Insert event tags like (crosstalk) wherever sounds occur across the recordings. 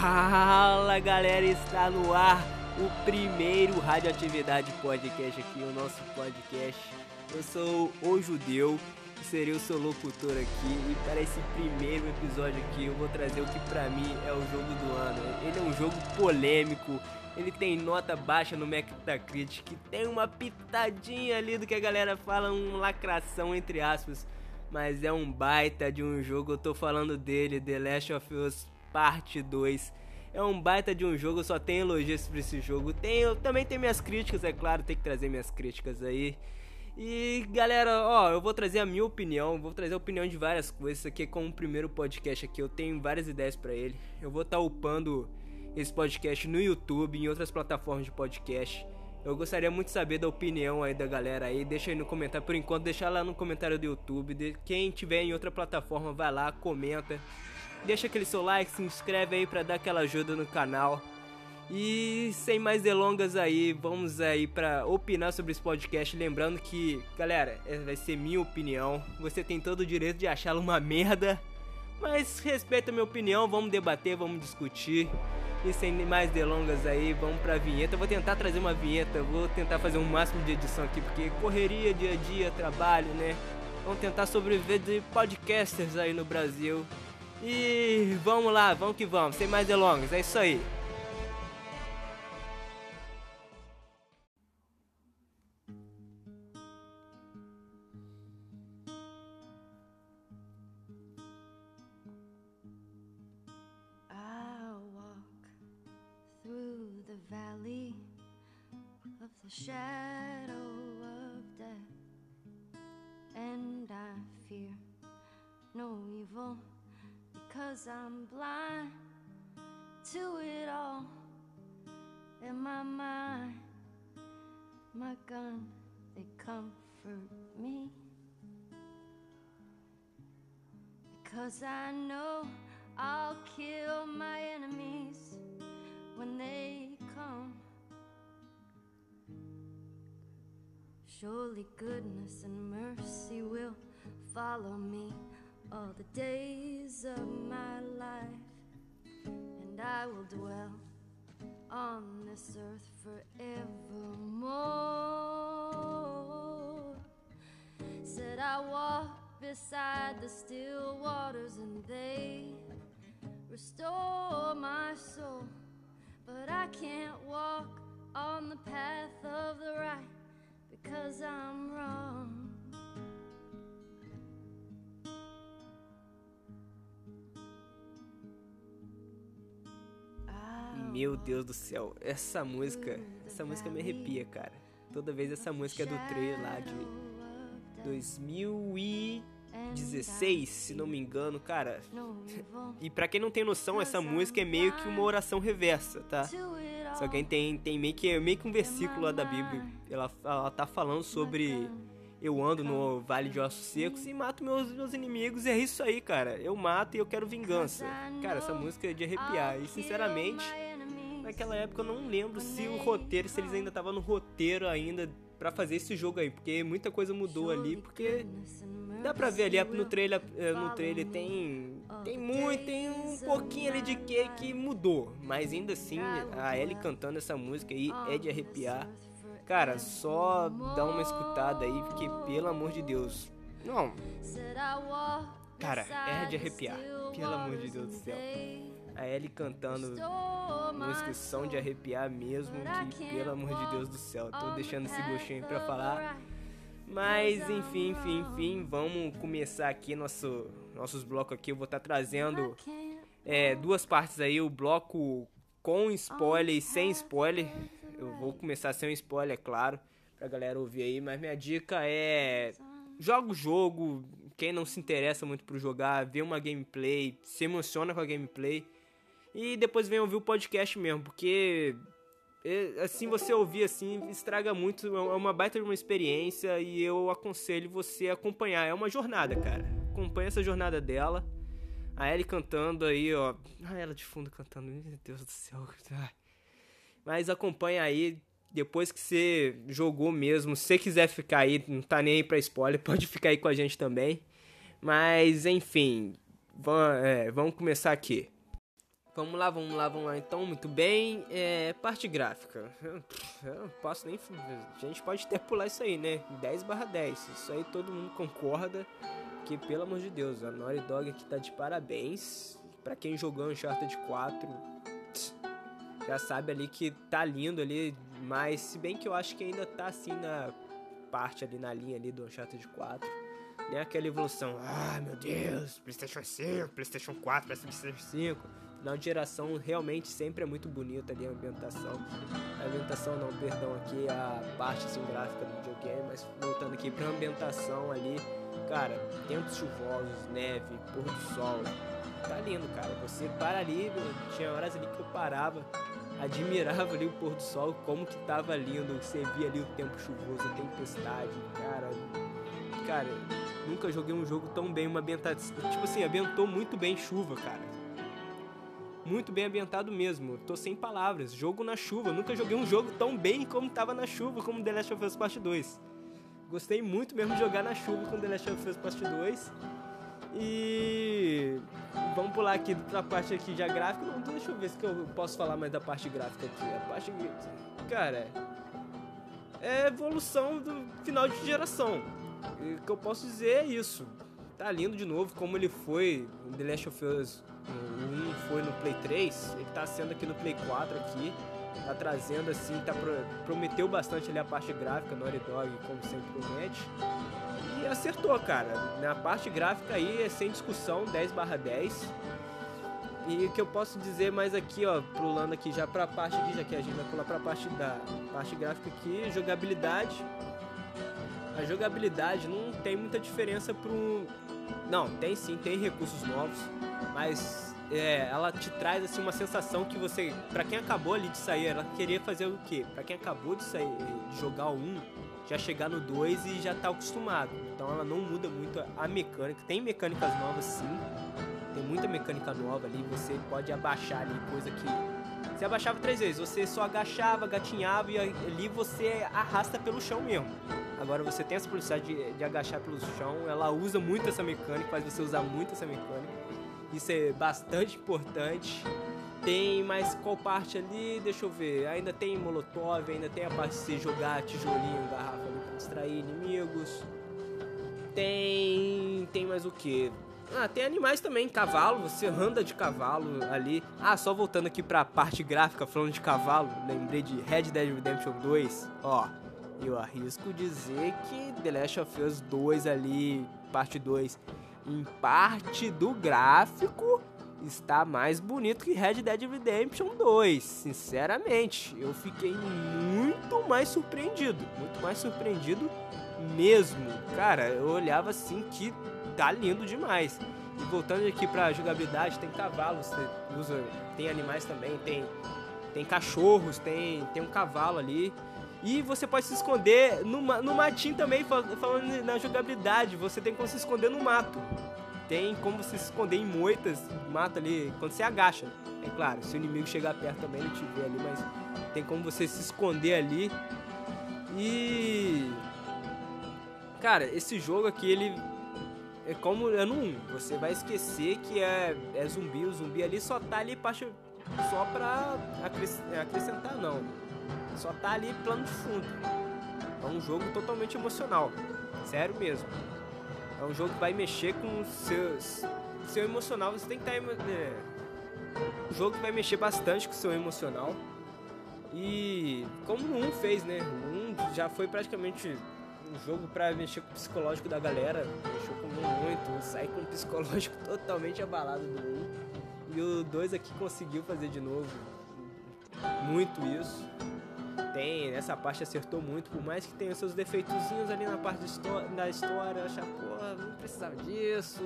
Fala galera, está no ar o primeiro Radioatividade Podcast aqui, o nosso podcast. Eu sou o Judeu, serei o seu locutor aqui e para esse primeiro episódio aqui eu vou trazer o que pra mim é o jogo do ano. Ele é um jogo polêmico, ele tem nota baixa no Metacritic, tem uma pitadinha ali do que a galera fala, uma lacração entre aspas. Mas é um baita de um jogo, eu tô falando dele, The Last of Us Parte 2. É um baita de um jogo, só tem elogios pra esse jogo. Tem, também tenho minhas críticas, é claro, tem que trazer minhas críticas aí. E galera, ó, eu vou trazer a minha opinião, vou trazer a opinião de várias coisas. Aqui é como o primeiro podcast aqui, eu tenho várias ideias para ele. Eu vou estar tá upando esse podcast no YouTube em outras plataformas de podcast. Eu gostaria muito de saber da opinião aí da galera aí. Deixa aí no comentário. Por enquanto, deixa lá no comentário do YouTube. Quem tiver em outra plataforma, vai lá, comenta. Deixa aquele seu like, se inscreve aí pra dar aquela ajuda no canal. E sem mais delongas aí, vamos aí para opinar sobre esse podcast. Lembrando que, galera, vai ser minha opinião. Você tem todo o direito de achá-la uma merda. Mas respeita a minha opinião, vamos debater, vamos discutir. E sem mais delongas aí, vamos pra vinheta. Eu vou tentar trazer uma vinheta, vou tentar fazer um máximo de edição aqui, porque correria dia a dia, trabalho, né? Vamos tentar sobreviver de podcasters aí no Brasil. E vamos lá, vamos que vamos, sem mais delongas, é isso aí. no evil because I'm blind to it all. In my mind, my gun, they comfort me because I know I'll kill my enemies when they come. Surely goodness and mercy will follow me all the days of my life, and I will dwell on this earth forevermore. Said I walk beside the still waters, and they restore my soul, but I can't walk on the path of the right because I'm wrong. Meu Deus do céu, essa música, essa música me arrepia, cara. Toda vez essa música é do trailer lá de 2016, se não me engano, cara. E para quem não tem noção, essa música é meio que uma oração reversa, tá? Se alguém tem, tem meio, que, meio que um versículo lá da Bíblia. Ela, ela tá falando sobre eu ando no vale de ossos secos e mato meus, meus inimigos. E é isso aí, cara. Eu mato e eu quero vingança. Cara, essa música é de arrepiar. E sinceramente, naquela época eu não lembro se o roteiro, se eles ainda estavam no roteiro ainda para fazer esse jogo aí, porque muita coisa mudou ali, porque dá pra ver ali no trailer, eh, no trailer tem tem muito, tem um pouquinho ali de que que mudou, mas ainda assim a Ellie cantando essa música aí é de arrepiar. Cara, só dá uma escutada aí, porque pelo amor de Deus. Não. Cara, é de arrepiar. Pelo amor de Deus do céu. A Ellie cantando músicas são de arrepiar mesmo, que pelo amor de Deus do céu. Tô deixando esse gostinho pra falar. Mas enfim, enfim, enfim, vamos começar aqui nosso, nossos blocos aqui. Eu vou estar tá trazendo é, duas partes aí, o bloco com spoiler e sem spoiler. Eu vou começar sem um spoiler, é claro, pra galera ouvir aí, mas minha dica é joga o jogo, quem não se interessa muito por jogar, vê uma gameplay, se emociona com a gameplay e depois vem ouvir o podcast mesmo, porque é, assim você ouvir assim estraga muito, é uma baita de uma experiência e eu aconselho você a acompanhar. É uma jornada, cara. Acompanha essa jornada dela. A Ellie cantando aí, ó. Ah, ela de fundo cantando. Meu Deus do céu. (laughs) Mas acompanha aí. Depois que você jogou mesmo, se quiser ficar aí, não tá nem aí pra spoiler, (laughs) pode ficar aí com a gente também. Mas enfim, vamos, é, vamos começar aqui. Vamos lá, vamos lá, vamos lá. Então, muito bem. É, parte gráfica. Eu, não posso nem. A gente pode até pular isso aí, né? 10 barra 10. Isso aí todo mundo concorda. Que, pelo amor de Deus, a Naughty Dog aqui tá de parabéns. Pra quem jogou Uncharted 4, já sabe ali que tá lindo ali. Mas, se bem que eu acho que ainda tá assim na parte ali, na linha ali do Uncharted 4 nem aquela evolução. Ah, meu Deus, PlayStation 5, PlayStation 4, PlayStation 5. Final de geração realmente sempre é muito bonita ali a ambientação. A ambientação não, perdão, aqui a parte assim, gráfica do videogame, mas voltando aqui pra ambientação ali, cara, tempos chuvosos, neve, pôr do sol. Tá lindo, cara. Você para ali, tinha horas ali que eu parava, admirava ali o pôr do sol, como que tava lindo, você via ali o tempo chuvoso, a tempestade, cara. Cara, nunca joguei um jogo tão bem, uma ambientação. Tipo assim, ambientou muito bem chuva, cara. Muito bem ambientado mesmo. Tô sem palavras. Jogo na chuva. Nunca joguei um jogo tão bem como tava na chuva, como The Last of Us Part 2. Gostei muito mesmo de jogar na chuva com The Last of Us Part 2. E vamos pular aqui pra parte aqui já gráfica. Não, deixa eu ver se eu posso falar mais da parte gráfica aqui. A parte. Cara. É evolução do final de geração o que eu posso dizer é isso. Tá lindo de novo, como ele foi em The Last of Us 1 foi no Play 3, ele tá sendo aqui no Play 4 aqui. Tá trazendo assim, tá pro, prometeu bastante ali a parte gráfica, Naughty Dog, como sempre promete. Acertou, cara. Na parte gráfica aí é sem discussão, 10 barra 10. E o que eu posso dizer mais aqui, ó, pulando aqui já pra parte aqui, já que a gente vai pular pra parte da parte gráfica aqui, jogabilidade a jogabilidade não tem muita diferença pro. Não, tem sim, tem recursos novos, mas é, ela te traz assim uma sensação que você, para quem acabou ali de sair, ela queria fazer o quê? Para quem acabou de sair, de jogar 1, já chegar no 2 e já tá acostumado. Então ela não muda muito a mecânica. Tem mecânicas novas sim. Tem muita mecânica nova ali, você pode abaixar ali coisa que você abaixava três vezes, você só agachava, gatinhava e ali você arrasta pelo chão mesmo. Agora você tem essa possibilidade de, de agachar pelo chão, ela usa muito essa mecânica, faz você usar muito essa mecânica. Isso é bastante importante. Tem mais qual parte ali? Deixa eu ver. Ainda tem molotov, ainda tem a parte de você jogar tijolinho, garrafa ali pra distrair inimigos. Tem. Tem mais o que? Ah, tem animais também, cavalo, você anda de cavalo ali. Ah, só voltando aqui pra parte gráfica, falando de cavalo, lembrei de Red Dead Redemption 2. Ó, eu arrisco dizer que The Last of Us 2 ali, parte 2, em parte do gráfico, está mais bonito que Red Dead Redemption 2. Sinceramente, eu fiquei muito mais surpreendido, muito mais surpreendido mesmo. Cara, eu olhava assim que tá lindo demais. E voltando aqui pra jogabilidade, tem cavalos, tem, usa, tem animais também, tem, tem cachorros, tem, tem um cavalo ali. E você pode se esconder no, no matinho também, falando na jogabilidade. Você tem como se esconder no mato. Tem como você se esconder em moitas, mato ali, quando você agacha. É claro, se o inimigo chegar perto também, ele te vê ali, mas tem como você se esconder ali. E. Cara, esse jogo aqui, ele. É como é 1. Você vai esquecer que é, é zumbi. O zumbi ali só tá ali pra, só pra acrescentar, não só tá ali plano de fundo. É um jogo totalmente emocional. Sério mesmo. É um jogo que vai mexer com o seu, emocional. Você tem que estar. Tá, é, um jogo que vai mexer bastante com seu emocional. E como o 1 fez, né? O 1 já foi praticamente um jogo para mexer com o psicológico da galera. Mexeu com muito, sai com o psicológico (laughs) totalmente abalado do 1. E o 2 aqui conseguiu fazer de novo muito isso tem, nessa parte acertou muito, por mais que tenha seus defeitozinhos ali na parte da história, achar, porra, não precisava disso,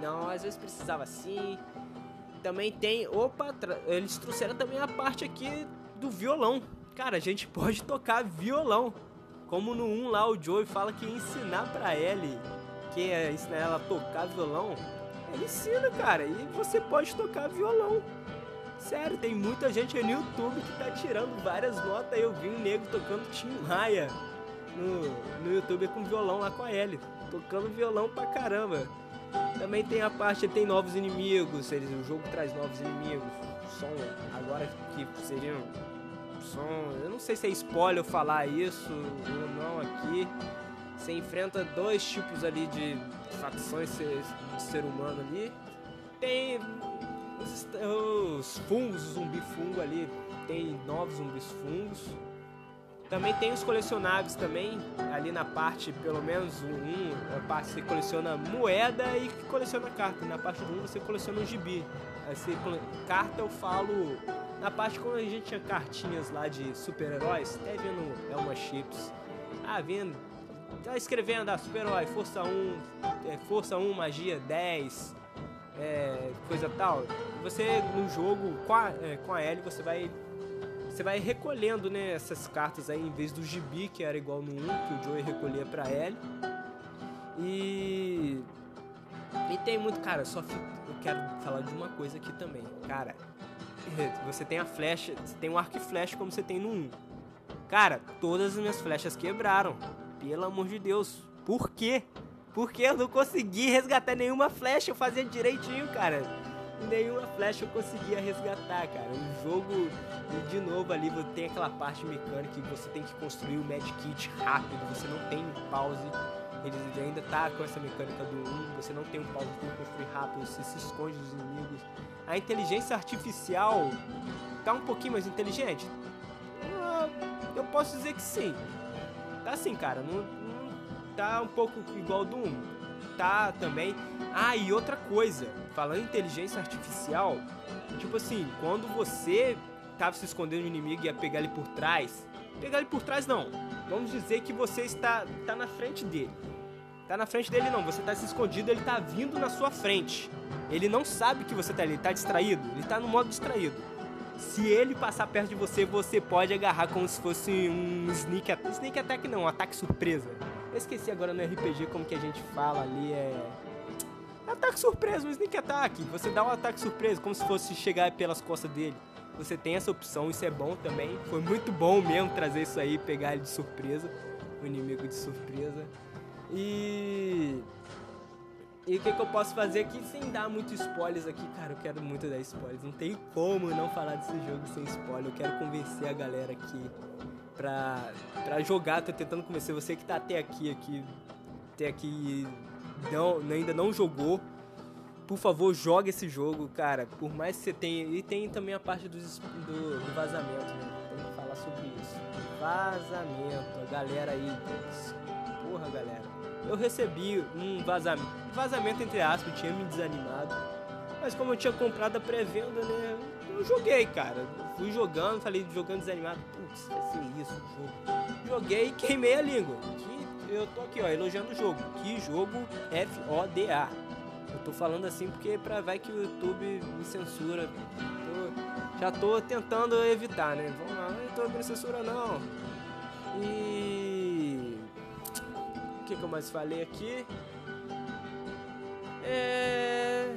não, às vezes precisava sim. Também tem, opa, eles trouxeram também a parte aqui do violão. Cara, a gente (laughs) pode tocar violão. Como no 1 lá o Joey fala que ensinar pra Ellie, que é ensinar ela a tocar violão, ele ensina, cara, e você pode tocar violão. Sério, tem muita gente no YouTube que tá tirando várias notas. Eu vi um nego tocando Tim Maia no, no YouTube com violão lá com a Ellie. Tocando violão pra caramba. Também tem a parte, tem novos inimigos, eles, o jogo traz novos inimigos. Som, agora que seriam. Som, eu não sei se é spoiler falar isso ou não aqui. Você enfrenta dois tipos ali de facções de ser humano ali. Tem os, os fungos, o zumbi fungo ali, tem novos zumbis fungos. Também tem os colecionáveis também, ali na parte, pelo menos um, a parte você coleciona moeda e coleciona carta. Na parte do 1 você coleciona um gibi. Você, carta eu falo na parte quando a gente tinha cartinhas lá de super-heróis, até vendo Elma Chips. Ah, vendo. Tá escrevendo, ah, super-herói, força 1, é, força 1, magia 10, é, coisa tal. Você no jogo, com a, é, com a L, você vai você vai recolhendo né, essas cartas aí em vez do gibi, que era igual no 1, que o Joey recolhia pra L. E. E tem muito. Cara, só fico, eu quero falar de uma coisa aqui também. Cara, (laughs) você tem a flecha, você tem um arco e flecha como você tem no 1. Cara, todas as minhas flechas quebraram. Pelo amor de Deus. Por quê? Porque eu não consegui resgatar nenhuma flecha. Eu fazia direitinho, cara nenhuma flecha eu conseguia resgatar, cara. O jogo, de novo ali, tem aquela parte mecânica que você tem que construir o Mad Kit rápido, você não tem pause. Ele ainda tá com essa mecânica do 1, você não tem um pause, tem que construir rápido, você se esconde dos inimigos. A inteligência artificial tá um pouquinho mais inteligente? Ah, eu posso dizer que sim. Tá assim, cara, não tá um pouco igual do 1 tá também. Ah, e outra coisa, falando em inteligência artificial, tipo assim, quando você tava se escondendo do inimigo e ia pegar ele por trás, pegar ele por trás não. Vamos dizer que você está tá na frente dele. Tá na frente dele não, você tá se escondido, ele tá vindo na sua frente. Ele não sabe que você tá ali, ele tá distraído, ele tá no modo distraído. Se ele passar perto de você, você pode agarrar como se fosse um sneak attack. Sneak attack não, um ataque surpresa. Eu esqueci agora no RPG como que a gente fala ali, é... Ataque surpresa, um sneak attack. Você dá um ataque surpresa, como se fosse chegar pelas costas dele. Você tem essa opção, isso é bom também. Foi muito bom mesmo trazer isso aí, pegar ele de surpresa. O inimigo de surpresa. E... E o que, que, eu posso fazer aqui sem dar muito spoilers aqui? Cara, eu quero muito dar spoilers. Não tem como não falar desse jogo sem spoiler. Eu quero convencer a galera aqui pra, pra jogar. Tô tentando convencer você que tá até aqui, aqui, até aqui não, ainda não jogou. Por favor, jogue esse jogo, cara. Por mais que você tenha. E tem também a parte do, do, do vazamento, né? Tem que falar sobre isso. Vazamento. A galera aí. Porra, galera. Eu recebi um vazamento. Vazamento entre aspas, tinha me desanimado. Mas como eu tinha comprado a pré-venda, né? Joguei, cara. Fui jogando, falei jogando desanimado. Putz, vai ser isso o jogo. Joguei e queimei a língua. Que eu tô aqui, ó, elogiando o jogo. Que jogo F-O-D-A. Eu tô falando assim porque pra vai que o YouTube me censura. Tô, já tô tentando evitar, né? Vamos lá, não tô me censura não. E. O que, que eu mais falei aqui? É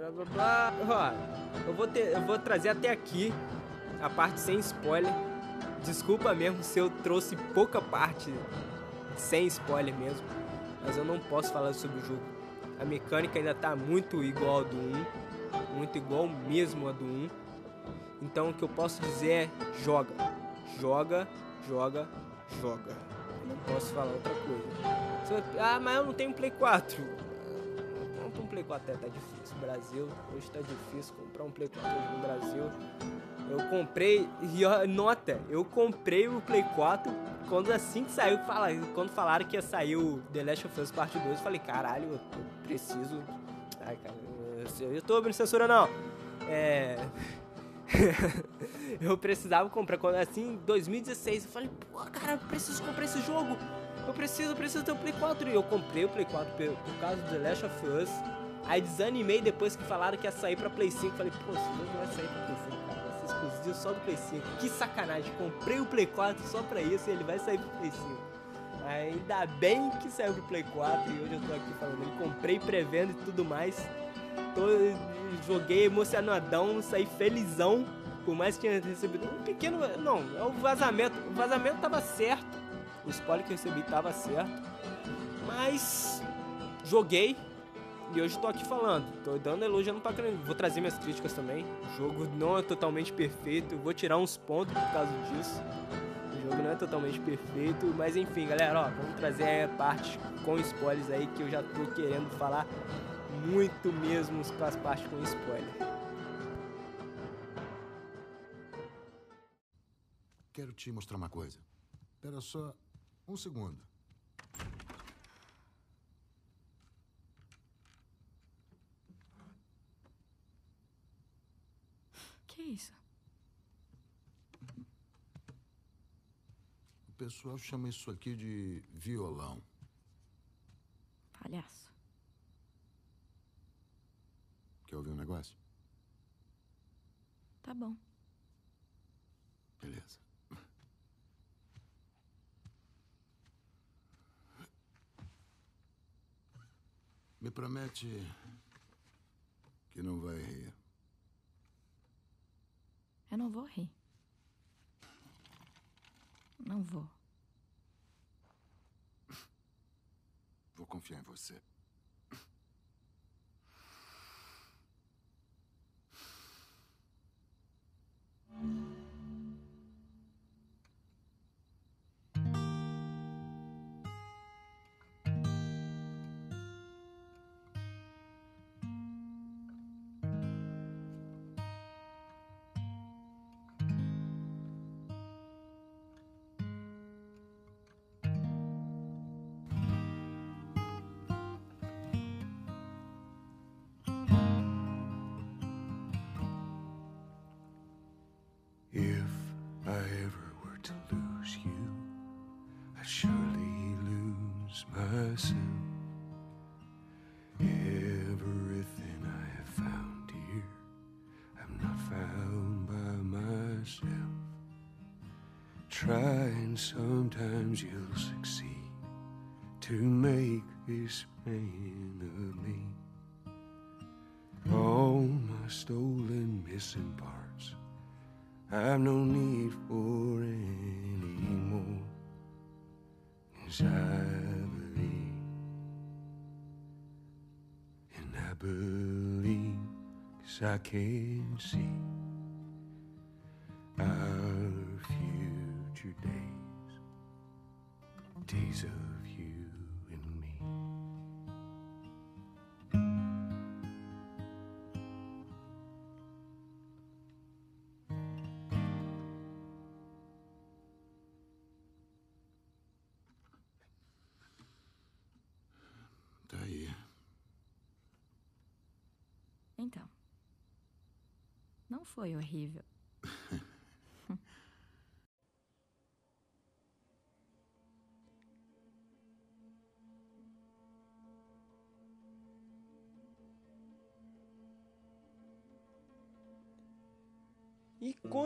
blá blá blá. Ó, eu vou, ter, eu vou trazer até aqui a parte sem spoiler. Desculpa mesmo se eu trouxe pouca parte sem spoiler mesmo. Mas eu não posso falar sobre o jogo. A mecânica ainda tá muito igual ao do 1. Muito igual mesmo a do 1. Então o que eu posso dizer é joga. Joga, joga, joga. Eu não posso falar outra coisa. Ah, mas eu não tenho Play 4 compra um Play 4 tá difícil. Brasil, hoje tá difícil comprar um Play 4 hoje no Brasil. Eu comprei, e nota, eu comprei o Play 4 quando assim que saiu, quando falaram que ia sair o The Last of Us Part 2, eu falei, caralho, eu preciso. Ai, cara, eu, tô abrindo censura não. É. (laughs) eu precisava comprar. Quando assim, em 2016, eu falei, pô, cara, eu preciso comprar esse jogo eu preciso, eu preciso ter o Play 4. E eu comprei o Play 4 por, por causa do The Last of Us. Aí desanimei depois que falaram que ia sair pra Play 5. Falei, pô, esse jogo vai sair pra Play 5, cara. Vai ser exclusivo só do Play 5. Que sacanagem. Comprei o Play 4 só pra isso e ele vai sair pro Play 5. Ainda bem que saiu pro Play 4 e hoje eu tô aqui falando. Ele comprei pré-venda e tudo mais. Tô, joguei emocionadão, saí felizão. Por mais que tinha recebido um pequeno. Não, é o vazamento. O vazamento tava certo o spoiler que eu recebi tava certo. Mas joguei, E hoje tô aqui falando, tô dando elogiando pra caramba. Vou trazer minhas críticas também. O jogo não é totalmente perfeito, vou tirar uns pontos por causa disso. O jogo não é totalmente perfeito, mas enfim, galera, ó, vamos trazer a parte com spoilers aí que eu já tô querendo falar muito mesmo com as partes com spoiler. Quero te mostrar uma coisa. Espera só um segundo. Que isso? O pessoal chama isso aqui de violão. Palhaço. Quer ouvir um negócio? Tá bom. Beleza. Me promete que não vai rir. Não vou rir. Não vou. Vou confiar em você. Sometimes you'll succeed to make this man of me. All my stolen missing parts. I've no need for any more. Cause I believe, and I believe, cause I can see days of you and me. Tá aí. Então. Não foi horrível.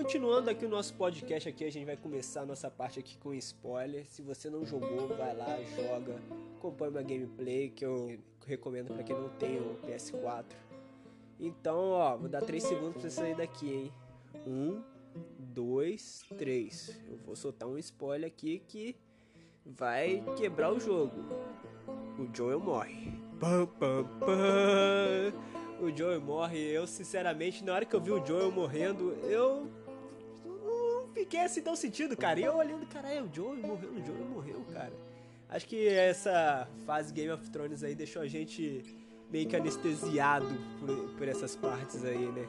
Continuando aqui o nosso podcast aqui, a gente vai começar a nossa parte aqui com spoiler. Se você não jogou, vai lá, joga, acompanha uma gameplay que eu recomendo para quem não tem o PS4. Então, ó, vou dar 3 segundos pra você sair daqui, hein? 1, 2, 3. Eu vou soltar um spoiler aqui que vai quebrar o jogo. O Joel morre. Pam, pam, pam. O Joel morre. Eu, sinceramente, na hora que eu vi o Joel morrendo, eu não fiquei assim tão sentido, cara. E eu olhando, caralho, o Joel morreu, o Joel morreu, cara. Acho que essa fase Game of Thrones aí deixou a gente meio que anestesiado por, por essas partes aí, né?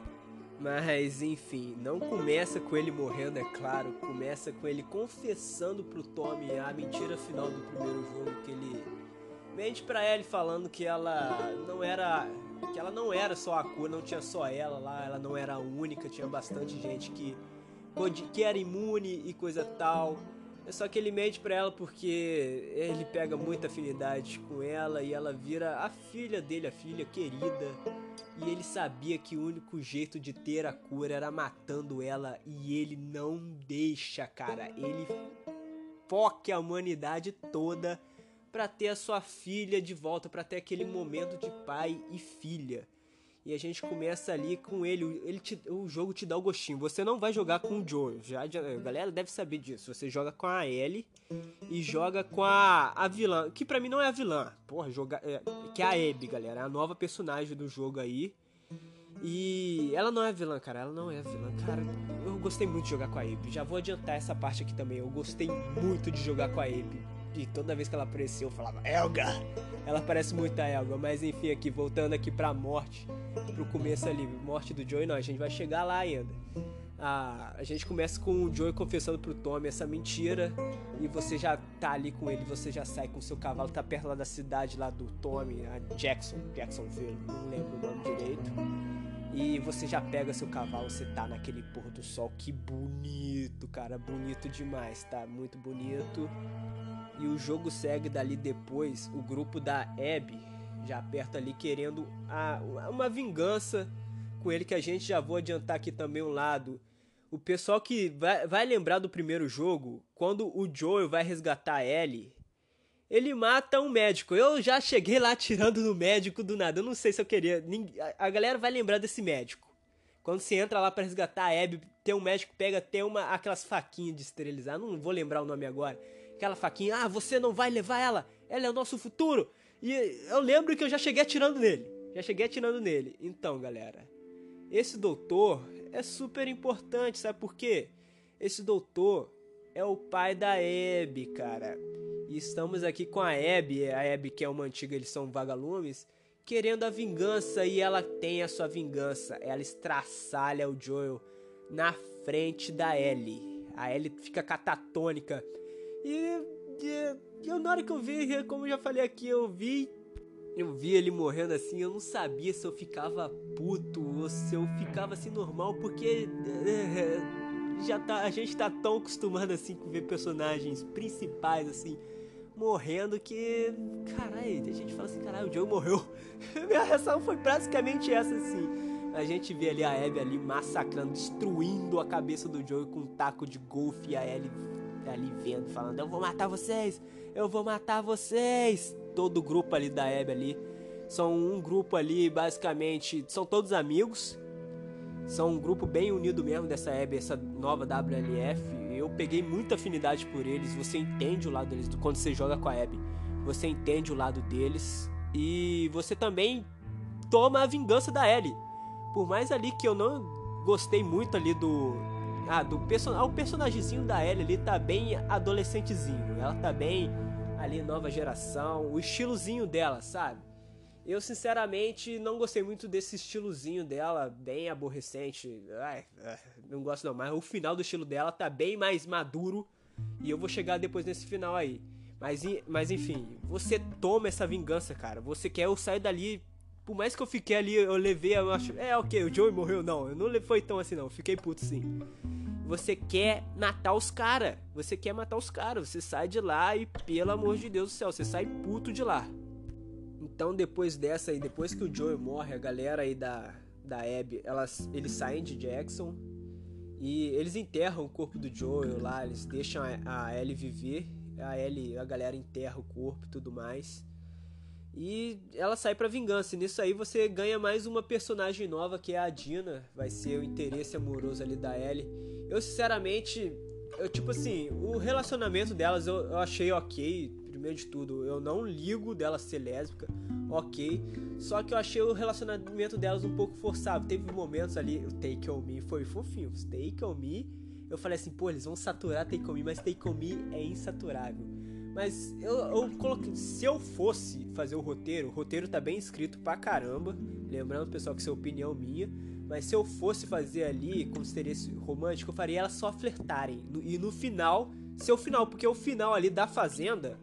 Mas enfim, não começa com ele morrendo, é claro. Começa com ele confessando pro Tommy a mentira final do primeiro jogo que ele mente pra Ellie falando que ela não era que ela não era só a cura, não tinha só ela lá, ela não era a única, tinha bastante gente que que era imune e coisa tal. É só que ele mente pra ela porque ele pega muita afinidade com ela e ela vira a filha dele, a filha querida. E ele sabia que o único jeito de ter a cura era matando ela e ele não deixa, cara. Ele foca a humanidade toda para ter a sua filha de volta, para ter aquele momento de pai e filha. E a gente começa ali com ele, ele te, o jogo te dá o gostinho. Você não vai jogar com o Joe, já, a galera deve saber disso. Você joga com a Ellie e joga com a, a vilã, que pra mim não é a vilã, porra, joga, é, que é a Abby, galera, é a nova personagem do jogo aí. E ela não é vilã, cara, ela não é vilã. Cara, eu gostei muito de jogar com a Abby. Já vou adiantar essa parte aqui também. Eu gostei muito de jogar com a Abby. E toda vez que ela apareceu, eu falava, Elga! Ela parece muito a Elga, mas enfim, aqui, voltando aqui pra morte, pro começo ali, morte do Joey, não, a gente vai chegar lá ainda. Ah, a gente começa com o Joey confessando pro Tommy essa mentira, e você já tá ali com ele, você já sai com seu cavalo, tá perto lá da cidade lá do Tommy, a Jackson, Jacksonville, não lembro o nome direito. E você já pega seu cavalo, você tá naquele pôr do sol, que bonito, cara, bonito demais, tá? Muito bonito. E o jogo segue dali depois, o grupo da Abby já aperta ali querendo a, uma vingança com ele que a gente já vou adiantar aqui também um lado. O pessoal que vai, vai lembrar do primeiro jogo, quando o Joel vai resgatar a Ellie, ele mata um médico. Eu já cheguei lá tirando no médico do nada. Eu não sei se eu queria. A galera vai lembrar desse médico. Quando você entra lá para resgatar a Abby, tem um médico pega até uma aquelas faquinhas de esterilizar. Não vou lembrar o nome agora aquela faquinha, ah, você não vai levar ela, ela é o nosso futuro. E eu lembro que eu já cheguei atirando nele, já cheguei atirando nele. Então, galera, esse doutor é super importante, sabe por quê? Esse doutor é o pai da Abby, cara. E estamos aqui com a Abby, a Abby que é uma antiga, eles são vagalumes, querendo a vingança e ela tem a sua vingança. Ela estraçalha o Joel na frente da Ellie. A Ellie fica catatônica e, e eu, na hora que eu vi, como eu já falei aqui, eu vi eu vi ele morrendo assim, eu não sabia se eu ficava puto ou se eu ficava assim normal, porque já tá, a gente tá tão acostumado assim com ver personagens principais assim morrendo que, caralho, a gente fala assim, caralho, o Joe morreu. (laughs) Minha reação foi praticamente essa assim. A gente vê ali a Abby ali massacrando, destruindo a cabeça do Joe com um taco de golfe e a Ellie ali vendo, falando: Eu vou matar vocês, eu vou matar vocês. Todo o grupo ali da Abby ali. São um grupo ali, basicamente, são todos amigos. São um grupo bem unido mesmo dessa Abby, essa nova WLF. Eu peguei muita afinidade por eles. Você entende o lado deles quando você joga com a Abby. Você entende o lado deles. E você também toma a vingança da Ellie. Por mais ali que eu não gostei muito ali do, ah, do person ah, o personagemzinho da Ellie ali tá bem adolescentezinho. Ela tá bem ali nova geração, o estilozinho dela, sabe? Eu sinceramente não gostei muito desse estilozinho dela, bem aborrecente. Ai, não gosto não, mas o final do estilo dela tá bem mais maduro e eu vou chegar depois nesse final aí. Mas, mas enfim, você toma essa vingança, cara. Você quer eu sair dali. Por mais que eu fiquei ali, eu levei, eu acho. É, ok, o Joey morreu, não. Eu não foi tão assim, não. Fiquei puto sim você quer matar os caras. Você quer matar os caras. Você sai de lá e, pelo amor de Deus do céu, você sai puto de lá. Então, depois dessa aí, depois que o Joey morre, a galera aí da, da Abby, elas, eles saem de Jackson e eles enterram o corpo do Joey lá, eles deixam a, a Ellie viver. A Ellie, a galera enterra o corpo e tudo mais. E ela sai pra vingança. E nisso aí você ganha mais uma personagem nova que é a Dina. Vai ser o interesse amoroso ali da Ellie. Eu sinceramente, eu tipo assim, o relacionamento delas eu, eu achei ok. Primeiro de tudo, eu não ligo dela ser lésbica, ok. Só que eu achei o relacionamento delas um pouco forçado. Teve momentos ali, o Take On Me foi fofinho. Take On Me, eu falei assim, pô, eles vão saturar Take On Me, mas Take On Me é insaturável. Mas eu, eu coloquei. Se eu fosse fazer o roteiro, o roteiro tá bem escrito pra caramba. Lembrando, pessoal, que isso é opinião minha. Mas se eu fosse fazer ali, como seria esse romântico, eu faria elas só flertarem. E no final, seu final, porque o final ali da Fazenda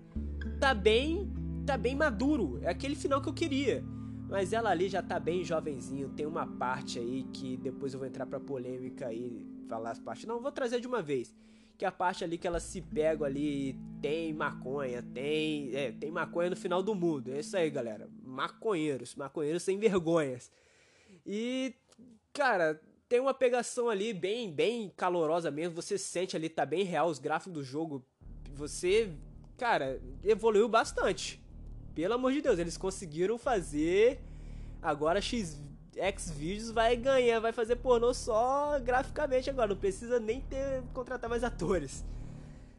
tá bem. tá bem maduro. É aquele final que eu queria. Mas ela ali já tá bem jovenzinho. Tem uma parte aí que depois eu vou entrar pra polêmica aí, falar as partes. Não, vou trazer de uma vez que a parte ali que elas se pegam ali tem maconha, tem, é, tem maconha no final do mundo. É isso aí, galera. Maconheiros, maconheiros sem vergonhas. E cara, tem uma pegação ali bem, bem calorosa mesmo. Você sente ali, tá bem real os gráficos do jogo. Você, cara, evoluiu bastante. Pelo amor de Deus, eles conseguiram fazer agora X Xvideos vai ganhar, vai fazer pornô só graficamente agora, não precisa nem ter contratar mais atores.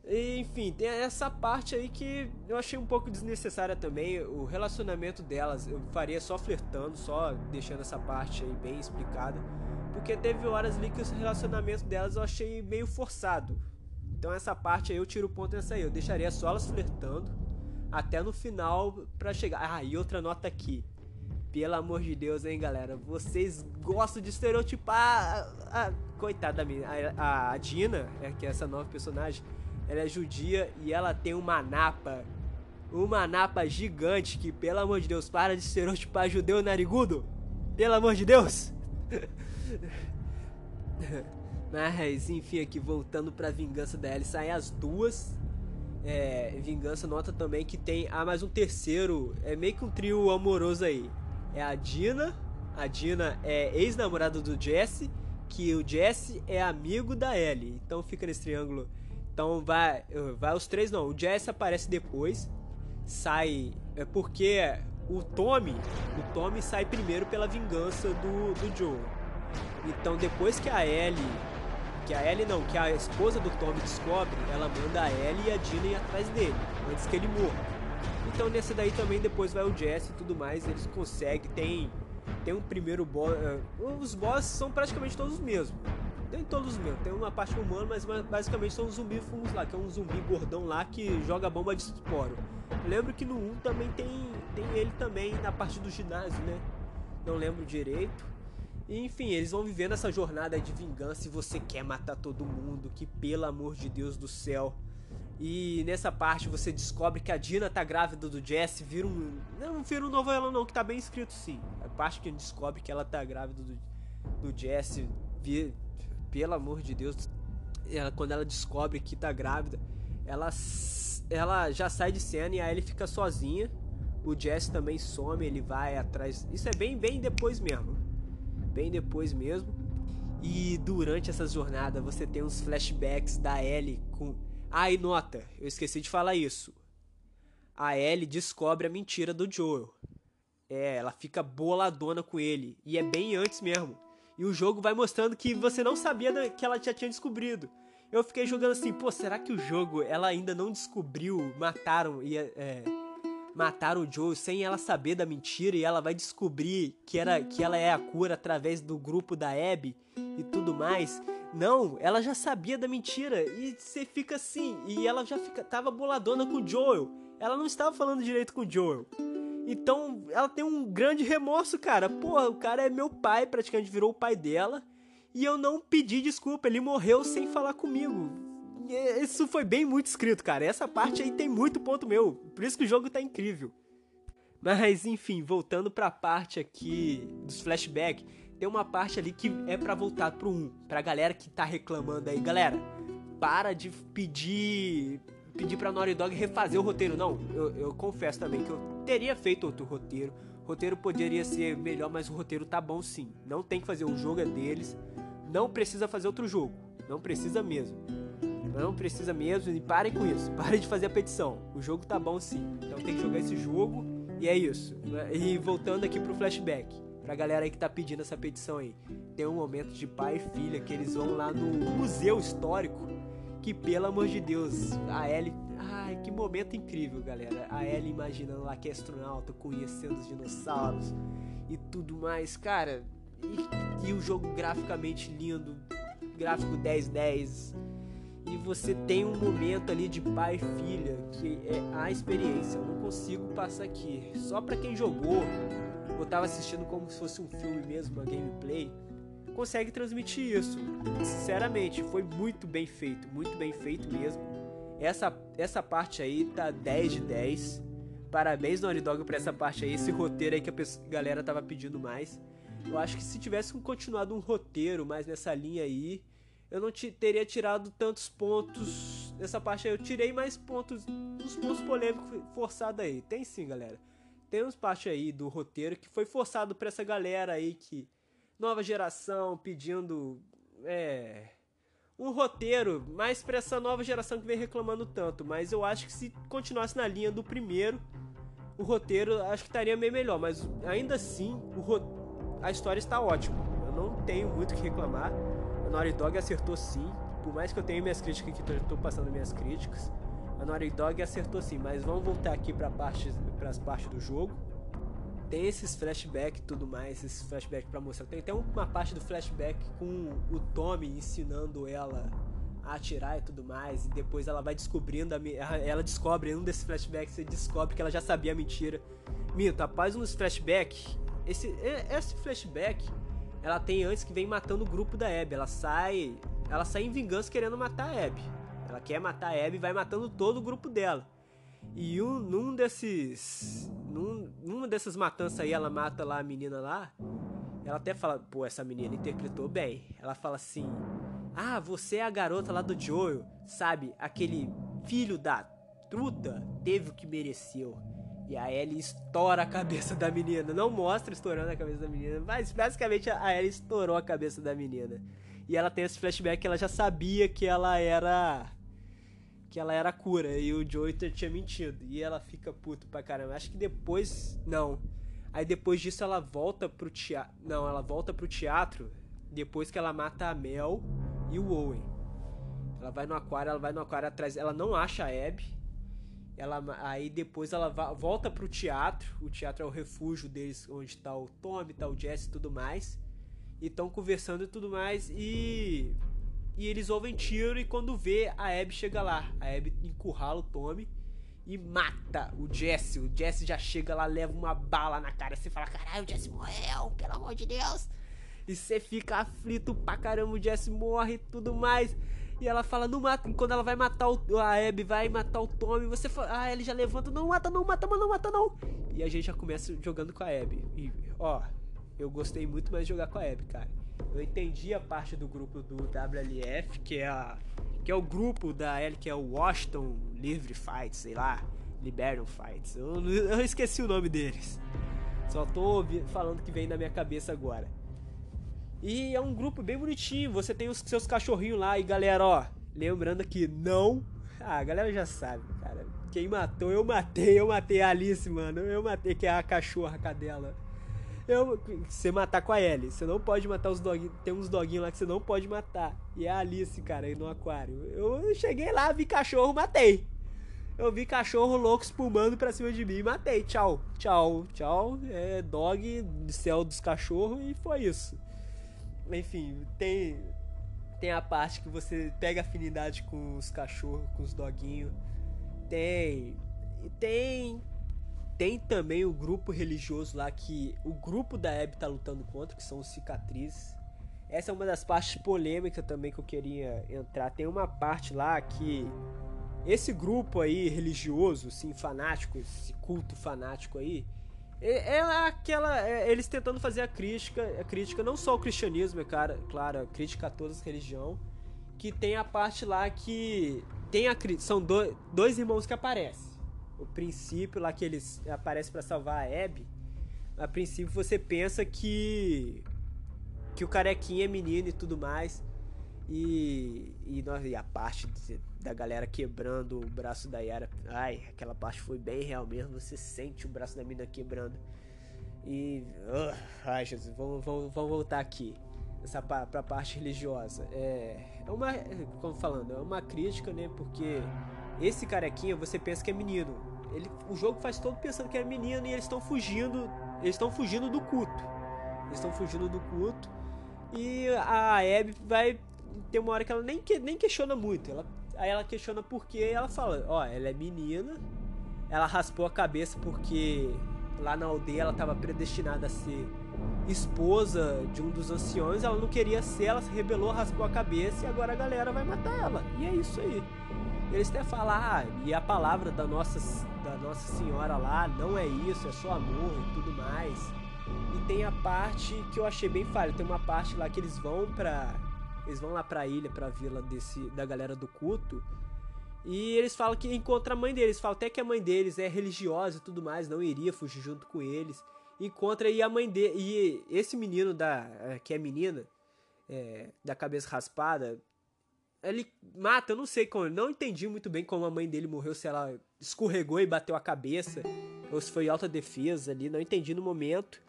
Enfim, tem essa parte aí que eu achei um pouco desnecessária também. O relacionamento delas eu faria só flertando, só deixando essa parte aí bem explicada. Porque teve horas ali que o relacionamento delas eu achei meio forçado. Então essa parte aí eu tiro o ponto nessa aí. Eu deixaria só elas flertando até no final pra chegar. Ah, e outra nota aqui. Pelo amor de Deus, hein, galera. Vocês gostam de estereotipar. A, a, coitada da minha. A, a Dina, é, que é essa nova personagem ela é judia e ela tem uma napa. Uma napa gigante que, pelo amor de Deus, para de estereotipar judeu narigudo. Pelo amor de Deus. (laughs) (laughs) Mas, enfim, aqui voltando pra Vingança da Ellie, saem as duas. É, Vingança nota também que tem ah, mais um terceiro, é meio que um trio amoroso aí. É a Dina, a Dina é ex-namorada do Jesse, que o Jesse é amigo da Ellie. Então fica nesse triângulo então vai, vai os três não. O Jesse aparece depois, sai é porque o Tommy, o Tommy sai primeiro pela vingança do, do Joe. Então depois que a Ellie, que a Ellie não, que a esposa do Tommy descobre, ela manda a Ellie e a Dina ir atrás dele antes que ele morra. Então nesse daí também depois vai o Jesse e tudo mais, eles conseguem, tem tem um primeiro boss, uh, os bosses são praticamente todos os mesmos. Tem todos mesmo. Tem uma parte humana, mas basicamente são os zumbi fungos lá, que é um zumbi gordão lá que joga bomba de esporo. Lembro que no 1 também tem, tem ele também na parte do ginásio, né? Não lembro direito. Enfim, eles vão vivendo essa jornada de vingança e você quer matar todo mundo, que pelo amor de Deus do céu. E nessa parte você descobre que a Dina tá grávida do Jesse, vira um. Não vira um novela não, que tá bem escrito sim. A parte que descobre que ela tá grávida do, do Jesse, pelo amor de Deus, ela, quando ela descobre que tá grávida, ela, ela já sai de cena e aí ele fica sozinha. O Jesse também some, ele vai atrás. Isso é bem, bem depois mesmo. Bem depois mesmo. E durante essa jornada você tem uns flashbacks da Ellie com. Ah, e nota, eu esqueci de falar isso. A Ellie descobre a mentira do Joel. É, ela fica boladona com ele. E é bem antes mesmo. E o jogo vai mostrando que você não sabia que ela já tinha descobrido. Eu fiquei jogando assim, pô, será que o jogo ela ainda não descobriu, mataram e é, mataram o Joe sem ela saber da mentira e ela vai descobrir que era que ela é a cura através do grupo da Abby e tudo mais. Não, ela já sabia da mentira e você fica assim, e ela já fica tava boladona com o Joel. Ela não estava falando direito com o Joel. Então, ela tem um grande remorso, cara. Pô, o cara é meu pai, praticamente virou o pai dela. E eu não pedi desculpa, ele morreu sem falar comigo. Isso foi bem muito escrito, cara. Essa parte aí tem muito ponto meu. Por isso que o jogo tá incrível. Mas, enfim, voltando pra parte aqui dos flashbacks, tem uma parte ali que é para voltar pro 1. Pra galera que tá reclamando aí. Galera, para de pedir pedir pra Naughty Dog refazer o roteiro. Não, eu, eu confesso também que eu teria feito outro roteiro. O roteiro poderia ser melhor, mas o roteiro tá bom sim. Não tem que fazer, o jogo é deles. Não precisa fazer outro jogo. Não precisa mesmo. Não precisa mesmo e parem com isso. (laughs) Parem de fazer a petição. O jogo tá bom sim. Então tem que jogar esse jogo e é isso. E voltando aqui pro flashback. Pra galera aí que tá pedindo essa petição aí. Tem um momento de pai e filha que eles vão lá no museu histórico que pelo amor de Deus, a Ellie. Ai, que momento incrível, galera. A Ellie imaginando lá que é astronauta, conhecendo os dinossauros e tudo mais, cara. E, e o jogo graficamente lindo, gráfico 1010. E você tem um momento ali de pai e filha que é a experiência. Eu não consigo passar aqui. Só para quem jogou ou tava assistindo como se fosse um filme mesmo, uma gameplay consegue transmitir isso. Sinceramente, foi muito bem feito, muito bem feito mesmo. Essa, essa parte aí tá 10 de 10. Parabéns, Naughty Dog, por essa parte aí, esse roteiro aí que a galera tava pedindo mais. Eu acho que se tivesse continuado um roteiro mais nessa linha aí, eu não teria tirado tantos pontos nessa parte aí. Eu tirei mais pontos, uns pontos polêmicos forçados aí. Tem sim, galera. Tem uns partes aí do roteiro que foi forçado pra essa galera aí que nova geração pedindo é, um roteiro mais para essa nova geração que vem reclamando tanto. Mas eu acho que se continuasse na linha do primeiro, o roteiro acho que estaria meio melhor. Mas ainda assim, o a história está ótima. Eu não tenho muito o que reclamar. Naughty Dog acertou sim. Por mais que eu tenha minhas críticas aqui, eu estou passando minhas críticas. A Naughty Dog acertou sim, mas vamos voltar aqui para parte, as partes do jogo. Tem esses flashbacks e tudo mais, esses flashbacks para mostrar. Tem até uma parte do flashback com o Tommy ensinando ela a atirar e tudo mais. E depois ela vai descobrindo, a, ela descobre, em um desses flashbacks, você descobre que ela já sabia a mentira. Mito, após uns flashbacks, esse, esse flashback ela tem antes que vem matando o grupo da Abby. Ela sai, ela sai em vingança querendo matar a Abby. Ela quer matar a Abby e vai matando todo o grupo dela. E um, num desses. Num, numa dessas matanças aí, ela mata lá a menina lá. Ela até fala, pô, essa menina interpretou bem. Ela fala assim: Ah, você é a garota lá do Joel, sabe? Aquele filho da truta teve o que mereceu. E a Ellie estoura a cabeça da menina. Não mostra estourando a cabeça da menina, mas basicamente a Ellie estourou a cabeça da menina. E ela tem esse flashback que ela já sabia que ela era. Que ela era cura. E o Joey tinha mentido. E ela fica puto pra caramba. Acho que depois. Não. Aí depois disso ela volta pro teatro. Não, ela volta pro teatro. Depois que ela mata a Mel e o Owen. Ela vai no aquário, ela vai no aquário atrás. Ela não acha a Abby. Ela, aí depois ela volta pro teatro. O teatro é o refúgio deles, onde tá o Tommy, tá o Jesse e tudo mais. E estão conversando e tudo mais. E. E eles ouvem tiro e quando vê, a Abby chega lá. A Abby encurrala o Tommy e mata o Jesse. O Jesse já chega lá, leva uma bala na cara. Você fala, caralho, o Jesse morreu, pelo amor de Deus. E você fica aflito pra caramba, o Jesse morre e tudo mais. E ela fala, não mata. quando ela vai matar o. A Abby vai matar o Tommy, você fala. Ah, ele já levanta, não mata, não mata, não mata, não. E a gente já começa jogando com a Abby. E, ó, eu gostei muito mais de jogar com a Abby, cara. Eu entendi a parte do grupo do WLF, que é a. Que é o grupo da L, que é o Washington Livre Fights, sei lá. Liberation Fights. Eu, eu esqueci o nome deles. Só tô falando que vem na minha cabeça agora. E é um grupo bem bonitinho. Você tem os seus cachorrinhos lá. E galera, ó, lembrando que não. (laughs) Ah, a galera já sabe, cara. Quem matou, eu matei. Eu matei a Alice, mano. Eu matei, que é a cachorra, a cadela. Eu, você matar com a Ellie. Você não pode matar os doguinhos. Tem uns doguinhos lá que você não pode matar. E é a Alice, cara, aí no aquário. Eu cheguei lá, vi cachorro, matei. Eu vi cachorro louco espumando pra cima de mim e matei. Tchau, tchau, tchau. É dog, céu dos cachorros e foi isso. Enfim, tem tem a parte que você pega afinidade com os cachorros, com os doguinhos. Tem tem tem também o grupo religioso lá que o grupo da Abby tá lutando contra, que são os cicatrizes. Essa é uma das partes polêmicas também que eu queria entrar. Tem uma parte lá que esse grupo aí religioso, assim, fanático, esse culto fanático aí, é, é aquela. É, eles tentando fazer a crítica, a crítica não só ao cristianismo, é cara, claro, a crítica a todas as religiões. Que tem a parte lá que. Tem a São do, dois irmãos que aparecem. O princípio lá que eles aparecem para salvar a Abby. A princípio você pensa que. Que o carequinha é menino e tudo mais. E, e, e a parte de, da galera quebrando o braço da Yara. Ai, aquela parte foi bem real mesmo. Você sente o braço da mina quebrando. E. Uh, ai, Jesus, vamos, vamos, vamos voltar aqui. Essa pra, pra parte religiosa. É. É uma. Como falando, é uma crítica, né? Porque esse carequinha você pensa que é menino. Ele, o jogo faz todo pensando que é menino e eles estão fugindo. Eles estão fugindo do culto. Eles estão fugindo do culto. E a Abby vai tem uma hora que ela nem, que, nem questiona muito. Ela, aí ela questiona porque ela fala, ó, ela é menina, ela raspou a cabeça porque lá na aldeia ela estava predestinada a ser esposa de um dos anciões, ela não queria ser, ela se rebelou, raspou a cabeça e agora a galera vai matar ela. E é isso aí. Eles até falam, ah, e a palavra da nossa, da nossa senhora lá não é isso, é só amor e tudo mais. E tem a parte que eu achei bem falha, tem uma parte lá que eles vão pra eles vão lá pra ilha, pra vila desse, da galera do culto. E eles falam que encontra a mãe deles. Falam até que a mãe deles é religiosa e tudo mais, não iria fugir junto com eles. Encontra aí a mãe dele. E esse menino da. É, que é menina, é, da cabeça raspada. ele mata, eu não sei como, não entendi muito bem como a mãe dele morreu, se ela escorregou e bateu a cabeça, ou se foi alta defesa ali, não entendi no momento.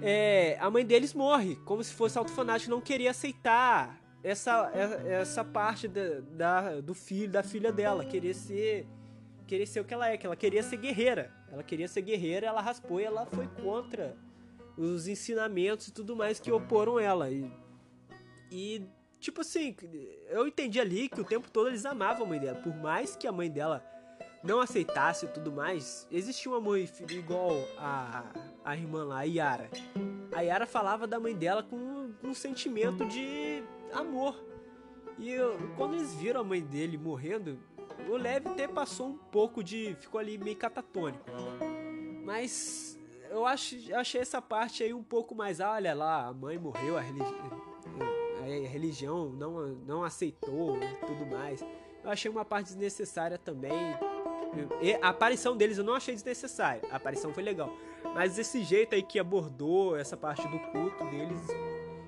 É, a mãe deles morre, como se fosse autofanático, não queria aceitar essa, essa parte da, da, do filho, da filha dela, querer ser, querer ser o que ela é, que ela queria ser guerreira. Ela queria ser guerreira, ela raspou e ela foi contra os ensinamentos e tudo mais que oporam ela. E, e tipo assim, eu entendi ali que o tempo todo eles amavam a mãe dela. Por mais que a mãe dela não aceitasse e tudo mais, existia uma mãe igual a, a irmã lá, a Yara. A Yara falava da mãe dela com um sentimento de amor. E eu, quando eles viram a mãe dele morrendo, o Lev até passou um pouco de. ficou ali meio catatônico. Mas eu acho, achei essa parte aí um pouco mais. Ah, olha lá, a mãe morreu, a, religi a religião não, não aceitou e tudo mais. Eu achei uma parte desnecessária também. A aparição deles eu não achei desnecessária. A aparição foi legal. Mas esse jeito aí que abordou essa parte do culto deles,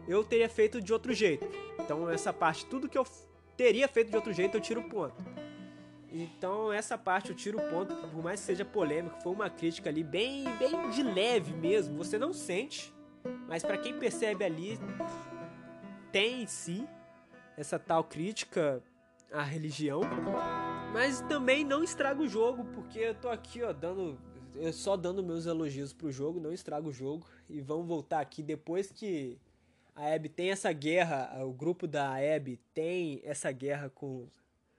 eu teria feito de outro jeito. Então essa parte, tudo que eu teria feito de outro jeito, eu tiro ponto. Então essa parte eu tiro ponto, por mais que seja polêmico, foi uma crítica ali bem, bem de leve mesmo. Você não sente, mas para quem percebe ali, tem sim essa tal crítica à religião, mas também não estraga o jogo, porque eu tô aqui, ó, dando eu só dando meus elogios pro jogo, não estraga o jogo. E vamos voltar aqui depois que a Abby tem essa guerra, o grupo da Abby tem essa guerra com,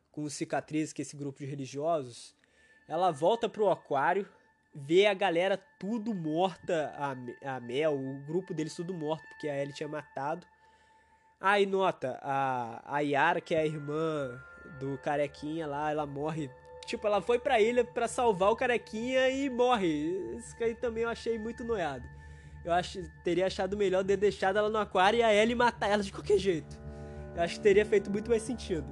com cicatrizes, que é esse grupo de religiosos. Ela volta pro aquário, vê a galera tudo morta, a, a Mel, o grupo deles tudo morto, porque a Ellie tinha matado. Aí nota, a, a Yara, que é a irmã do carequinha lá, ela morre. Tipo, ela foi pra ilha pra salvar o carequinha e morre. Isso aí também eu achei muito noiado. Eu acho, teria achado melhor ter deixado ela no aquário e a Ellie matar ela de qualquer jeito. Eu acho que teria feito muito mais sentido.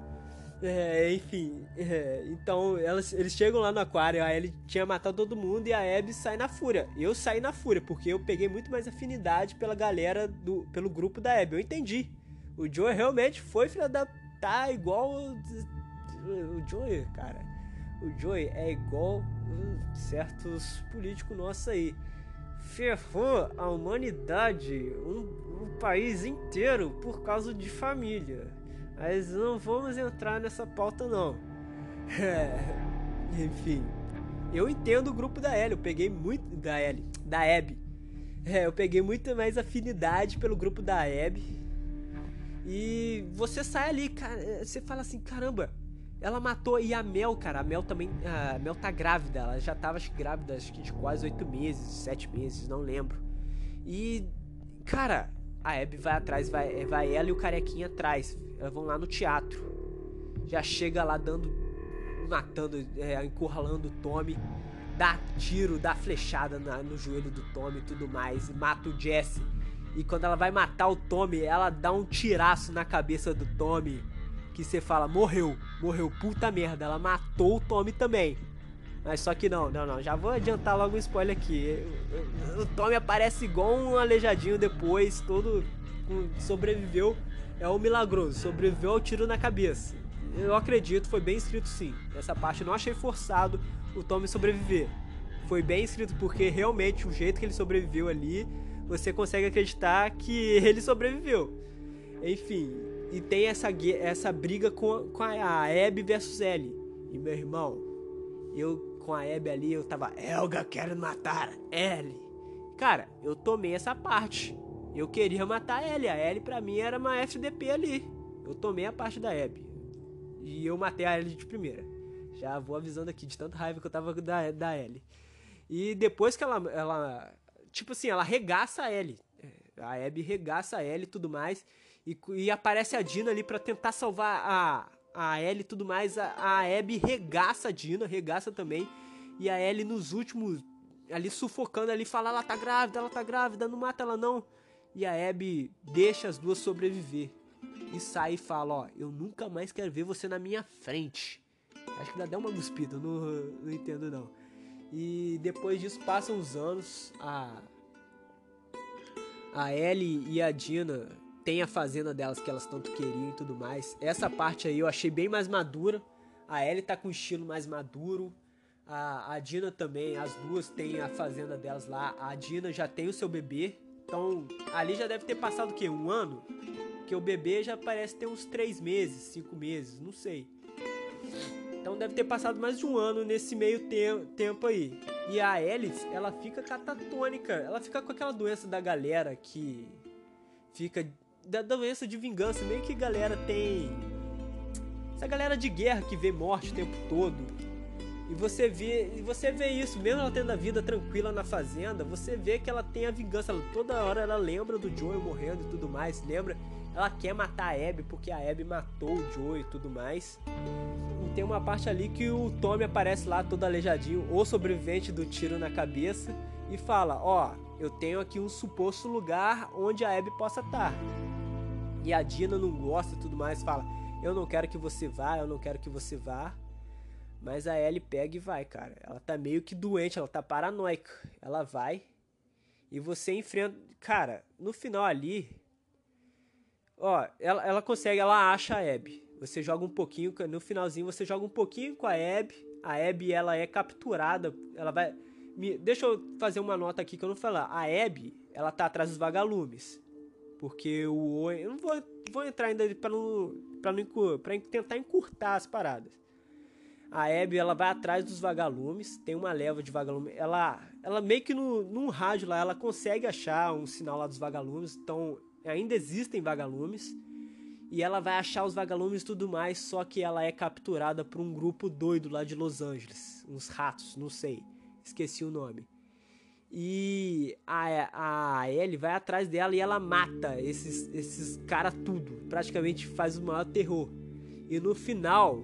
É, enfim, é, então elas, eles chegam lá no aquário, a Ellie tinha matado todo mundo e a Abby sai na fúria. Eu saí na fúria, porque eu peguei muito mais afinidade pela galera, do, pelo grupo da Abby. Eu entendi. O Joey realmente foi filha da. Tá igual. O Joey, cara. O Joey é igual uh, certos políticos nossos aí. Ferrou a humanidade, um, um país inteiro por causa de família. Mas não vamos entrar nessa pauta não. (laughs) Enfim. Eu entendo o grupo da Ellie, eu peguei muito. Da Ellie, da Abby. É, eu peguei muito mais afinidade pelo grupo da Abby e você sai ali, cara, eh, você fala assim, caramba, ela matou e a Mel, cara, a Mel também, a Mel tá grávida, ela já tava acho, grávida, acho que de quase oito meses, sete meses, não lembro. E, cara, a Abby vai atrás, vai, vai ela e o carequinha atrás, elas vão lá no teatro. Já chega lá dando, matando, é, encurralando o Tommy, dá tiro, dá flechada na, no joelho do Tommy e tudo mais, e mata o Jesse e quando ela vai matar o Tommy, ela dá um tiraço na cabeça do Tommy. Que você fala, morreu, morreu, puta merda, ela matou o Tommy também. Mas só que não, não, não, já vou adiantar logo um spoiler aqui. O Tommy aparece igual um aleijadinho depois, todo sobreviveu. É um milagroso, sobreviveu ao tiro na cabeça. Eu acredito, foi bem escrito sim. Essa parte eu não achei forçado o Tommy sobreviver. Foi bem escrito porque realmente o jeito que ele sobreviveu ali você consegue acreditar que (laughs) ele sobreviveu. Enfim, e tem essa, essa briga com, com a Abby versus Ellie. E meu irmão, eu com a Abby ali, eu tava, Elga, quero matar Ellie. Cara, eu tomei essa parte. Eu queria matar a. A Ellie pra mim era uma FDP ali. Eu tomei a parte da Abby. E eu matei a Ellie de primeira. Já vou avisando aqui de tanta raiva que eu tava da, da Ellie. E depois que ela, ela tipo assim, ela regaça a Ellie. A Abby regaça a Ellie e tudo mais. E, e aparece a Dina ali para tentar salvar a, a Ellie e tudo mais. A, a Abby regaça a Dina, regaça também. E a Ellie nos últimos, ali sufocando ali, fala, ela tá grávida, ela tá grávida, não mata ela não. E a Abby deixa as duas sobreviver. E sai e fala, ó, eu nunca mais quero ver você na minha frente. Acho que dá até uma guspida, não, não entendo não. E depois disso passam os anos, a a Ellie e a Dina tem a fazenda delas que elas tanto queriam e tudo mais. Essa parte aí eu achei bem mais madura. A Ellie tá com um estilo mais maduro. A, a Dina também, as duas têm a fazenda delas lá. A Dina já tem o seu bebê. Então, ali já deve ter passado o quê? Um ano? Que o bebê já parece ter uns três meses, cinco meses, não sei. Então deve ter passado mais de um ano nesse meio te tempo aí. E a Alice, ela fica catatônica. Ela fica com aquela doença da galera que fica. Da doença de vingança. Meio que galera tem. Essa galera de guerra que vê morte o tempo todo. E você vê, e você vê isso, mesmo ela tendo a vida tranquila na fazenda, você vê que ela tem a vingança. Ela, toda hora ela lembra do Joey morrendo e tudo mais. Lembra? Ela quer matar a Abby porque a Abby matou o Joey e tudo mais. E tem uma parte ali que o Tommy aparece lá todo aleijadinho, ou sobrevivente do tiro na cabeça, e fala: Ó, oh, eu tenho aqui um suposto lugar onde a Abby possa estar. E a Dina não gosta e tudo mais, fala: Eu não quero que você vá, eu não quero que você vá. Mas a Ellie pega e vai, cara. Ela tá meio que doente, ela tá paranoica. Ela vai. E você enfrenta. Cara, no final ali. Ó, ela, ela consegue, ela acha a Abby. Você joga um pouquinho, no finalzinho você joga um pouquinho com a Abby. A Abby, ela é capturada. Ela vai. Me, deixa eu fazer uma nota aqui que eu não falar. A Abby, ela tá atrás dos vagalumes. Porque o Owen. Eu não vou, vou entrar ainda pra não. Pra, não, pra tentar encurtar as paradas. A Abby, ela vai atrás dos vagalumes, tem uma leva de vagalumes. Ela, ela meio que no, num rádio lá, ela consegue achar um sinal lá dos vagalumes. Então, ainda existem vagalumes. E ela vai achar os vagalumes e tudo mais, só que ela é capturada por um grupo doido lá de Los Angeles. Uns ratos, não sei. Esqueci o nome. E a, a Ellie vai atrás dela e ela mata esses, esses caras tudo. Praticamente faz o maior terror. E no final,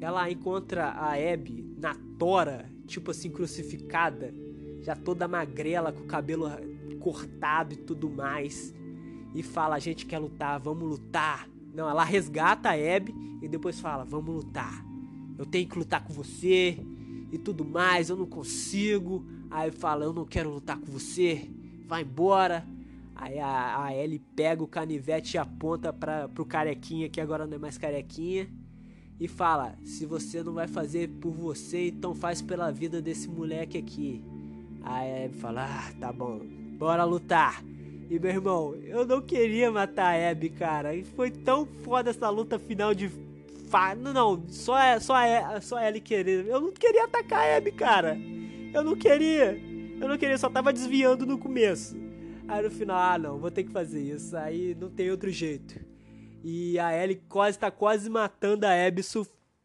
ela encontra a Abby na tora, tipo assim, crucificada, já toda magrela, com o cabelo cortado e tudo mais. E fala: A gente quer lutar, vamos lutar. Não, ela resgata a Abby e depois fala: Vamos lutar. Eu tenho que lutar com você e tudo mais, eu não consigo. Aí fala: Eu não quero lutar com você, vai embora. Aí a, a Ellie pega o canivete e aponta para pro carequinha, que agora não é mais carequinha e fala: se você não vai fazer por você, então faz pela vida desse moleque aqui. Aí a Abby fala: ah, tá bom, bora lutar. E meu irmão, eu não queria matar a Abby, cara. E foi tão foda essa luta final de. Fa... Não, não, só, é, só, é, só ele querer. Eu não queria atacar a Abby, cara. Eu não queria. Eu não queria, só tava desviando no começo. Aí no final, ah não, vou ter que fazer isso. Aí não tem outro jeito. E a Ellie quase tá quase matando a Abby.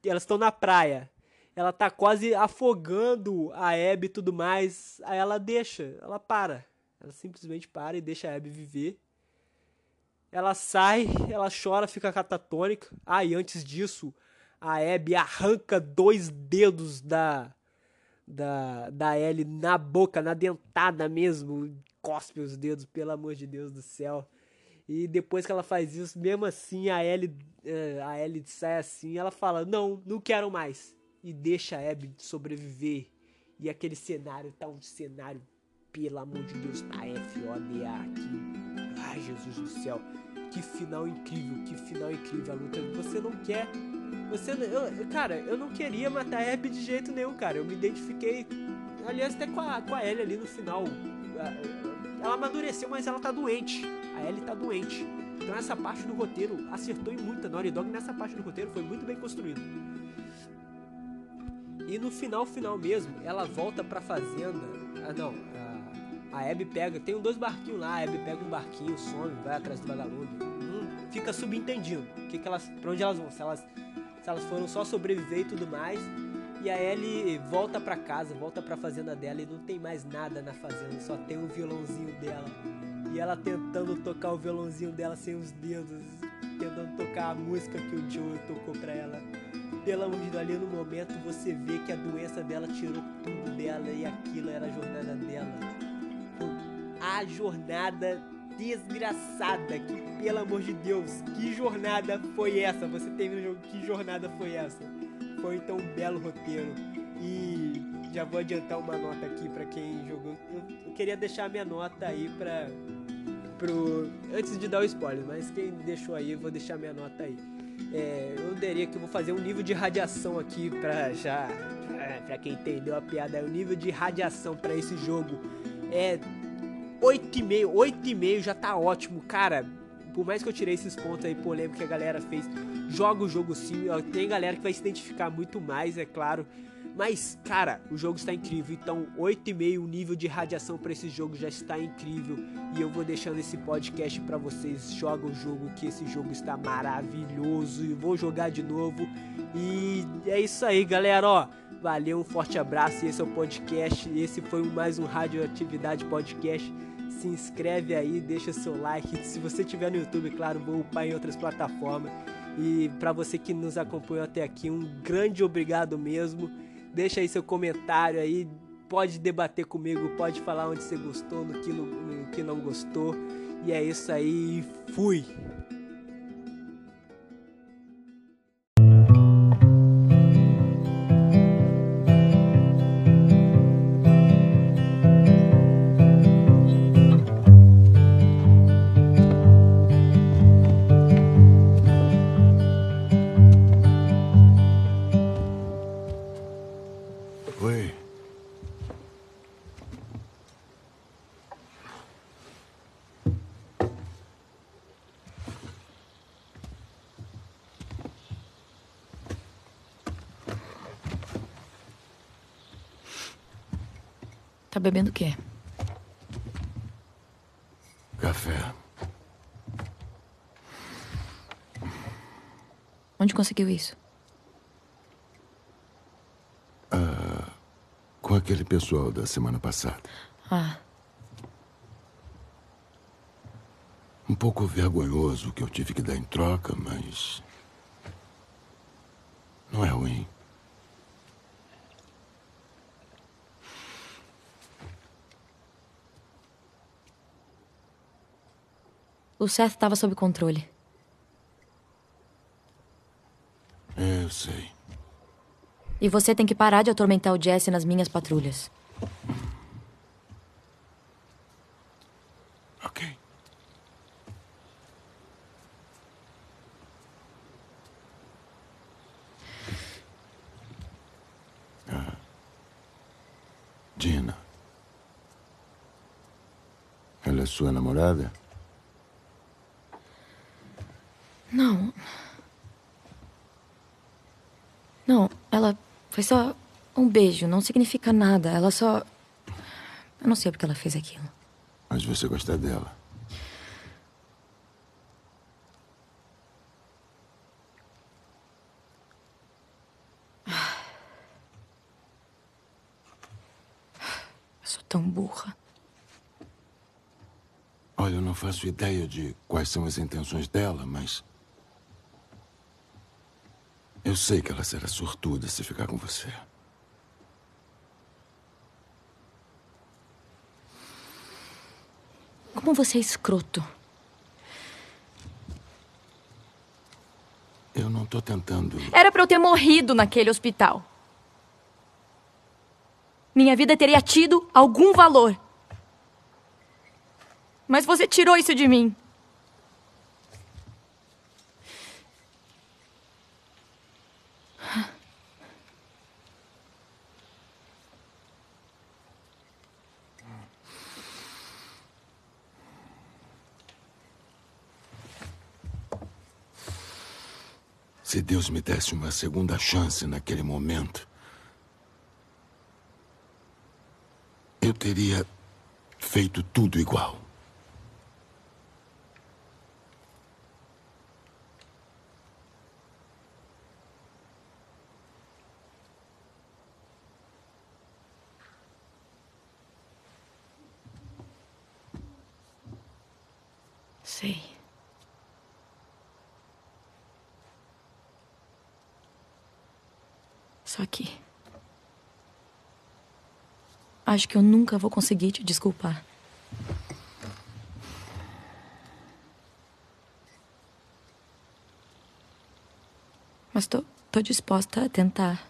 Elas estão na praia. Ela tá quase afogando a Abby e tudo mais. Aí ela deixa, ela para. Ela simplesmente para e deixa a Abby viver. Ela sai, ela chora, fica catatônica. Ah, e antes disso, a Abby arranca dois dedos da da, da Ellie na boca, na dentada mesmo. Cospe os dedos, pelo amor de Deus do céu. E depois que ela faz isso, mesmo assim, a Ellie, eh, a Ellie sai assim, ela fala, não, não quero mais. E deixa a Abby sobreviver. E aquele cenário tá um cenário, pelo amor de Deus, tá F-O-D-A aqui. Ai, Jesus do céu. Que final incrível, que final incrível a luta. Você não quer... Você eu, cara, eu não queria matar a Abby de jeito nenhum, cara. Eu me identifiquei, aliás, até com a, com a Ellie ali no final. Ela amadureceu, mas ela tá doente a Ellie tá doente. Então essa parte do roteiro acertou em muito. A Naughty Dog nessa parte do roteiro foi muito bem construído. E no final, final mesmo, ela volta pra fazenda. Ah, não. A, Abby pega. Tem dois barquinhos lá. A Abby pega um barquinho, some, vai atrás do vagalume. Hum, fica subentendido. Que que elas, pra onde elas vão? Se elas, se elas foram só sobreviver e tudo mais. E a Ellie volta pra casa, volta pra fazenda dela e não tem mais nada na fazenda, só tem o violãozinho dela. E ela tentando tocar o violãozinho dela sem os dedos, tentando tocar a música que o Joe tocou pra ela. Pelo amor de Deus, ali no momento você vê que a doença dela tirou tudo dela e aquilo era a jornada dela. A jornada desgraçada, que pelo amor de Deus, que jornada foi essa? Você teve no jogo, que jornada foi essa? Foi então um belo roteiro. E já vou adiantar uma nota aqui para quem jogou. Eu, queria deixar minha nota aí pra pro. Antes de dar o spoiler, mas quem deixou aí, eu vou deixar minha nota aí. É, eu diria que eu vou fazer um nível de radiação aqui pra já. Pra quem entendeu a piada, o nível de radiação para esse jogo é 8,5. 8,5 já tá ótimo, cara. Por mais que eu tirei esses pontos aí polêmicos que a galera fez, joga o jogo sim. Tem galera que vai se identificar muito mais, é claro. Mas, cara, o jogo está incrível. Então, 8,5 o nível de radiação para esse jogo já está incrível. E eu vou deixando esse podcast para vocês. Joga o jogo, que esse jogo está maravilhoso. E vou jogar de novo. E é isso aí, galera. Ó, valeu, um forte abraço. Esse é o podcast. Esse foi mais um Radioatividade Podcast. Se inscreve aí, deixa seu like. Se você tiver no YouTube, claro, vou upar em outras plataformas. E para você que nos acompanhou até aqui, um grande obrigado mesmo. Deixa aí seu comentário aí, pode debater comigo, pode falar onde você gostou, no que, no, no que não gostou. E é isso aí, fui! Bebendo o quê? Café. Onde conseguiu isso? Ah, com aquele pessoal da semana passada. Ah. Um pouco vergonhoso o que eu tive que dar em troca, mas. Não é ruim. O Seth estava sob controle. Eu sei. E você tem que parar de atormentar o Jesse nas minhas patrulhas. Ok. Ah. Gina. Ela é sua namorada? Não. Não, ela foi só um beijo, não significa nada. Ela só. Eu não sei porque ela fez aquilo. Mas você gosta dela. Eu sou tão burra. Olha, eu não faço ideia de quais são as intenções dela, mas. Eu sei que ela será sortuda se ficar com você. Como você é escroto. Eu não tô tentando. Era pra eu ter morrido naquele hospital. Minha vida teria tido algum valor. Mas você tirou isso de mim. Se Deus me desse uma segunda chance naquele momento, eu teria feito tudo igual. Sei. Só. Acho que eu nunca vou conseguir te desculpar. Mas tô, tô disposta a tentar.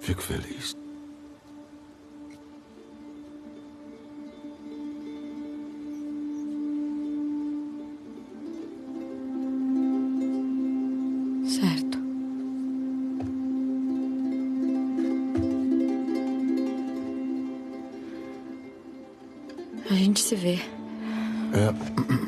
Fico feliz. Se vê. É.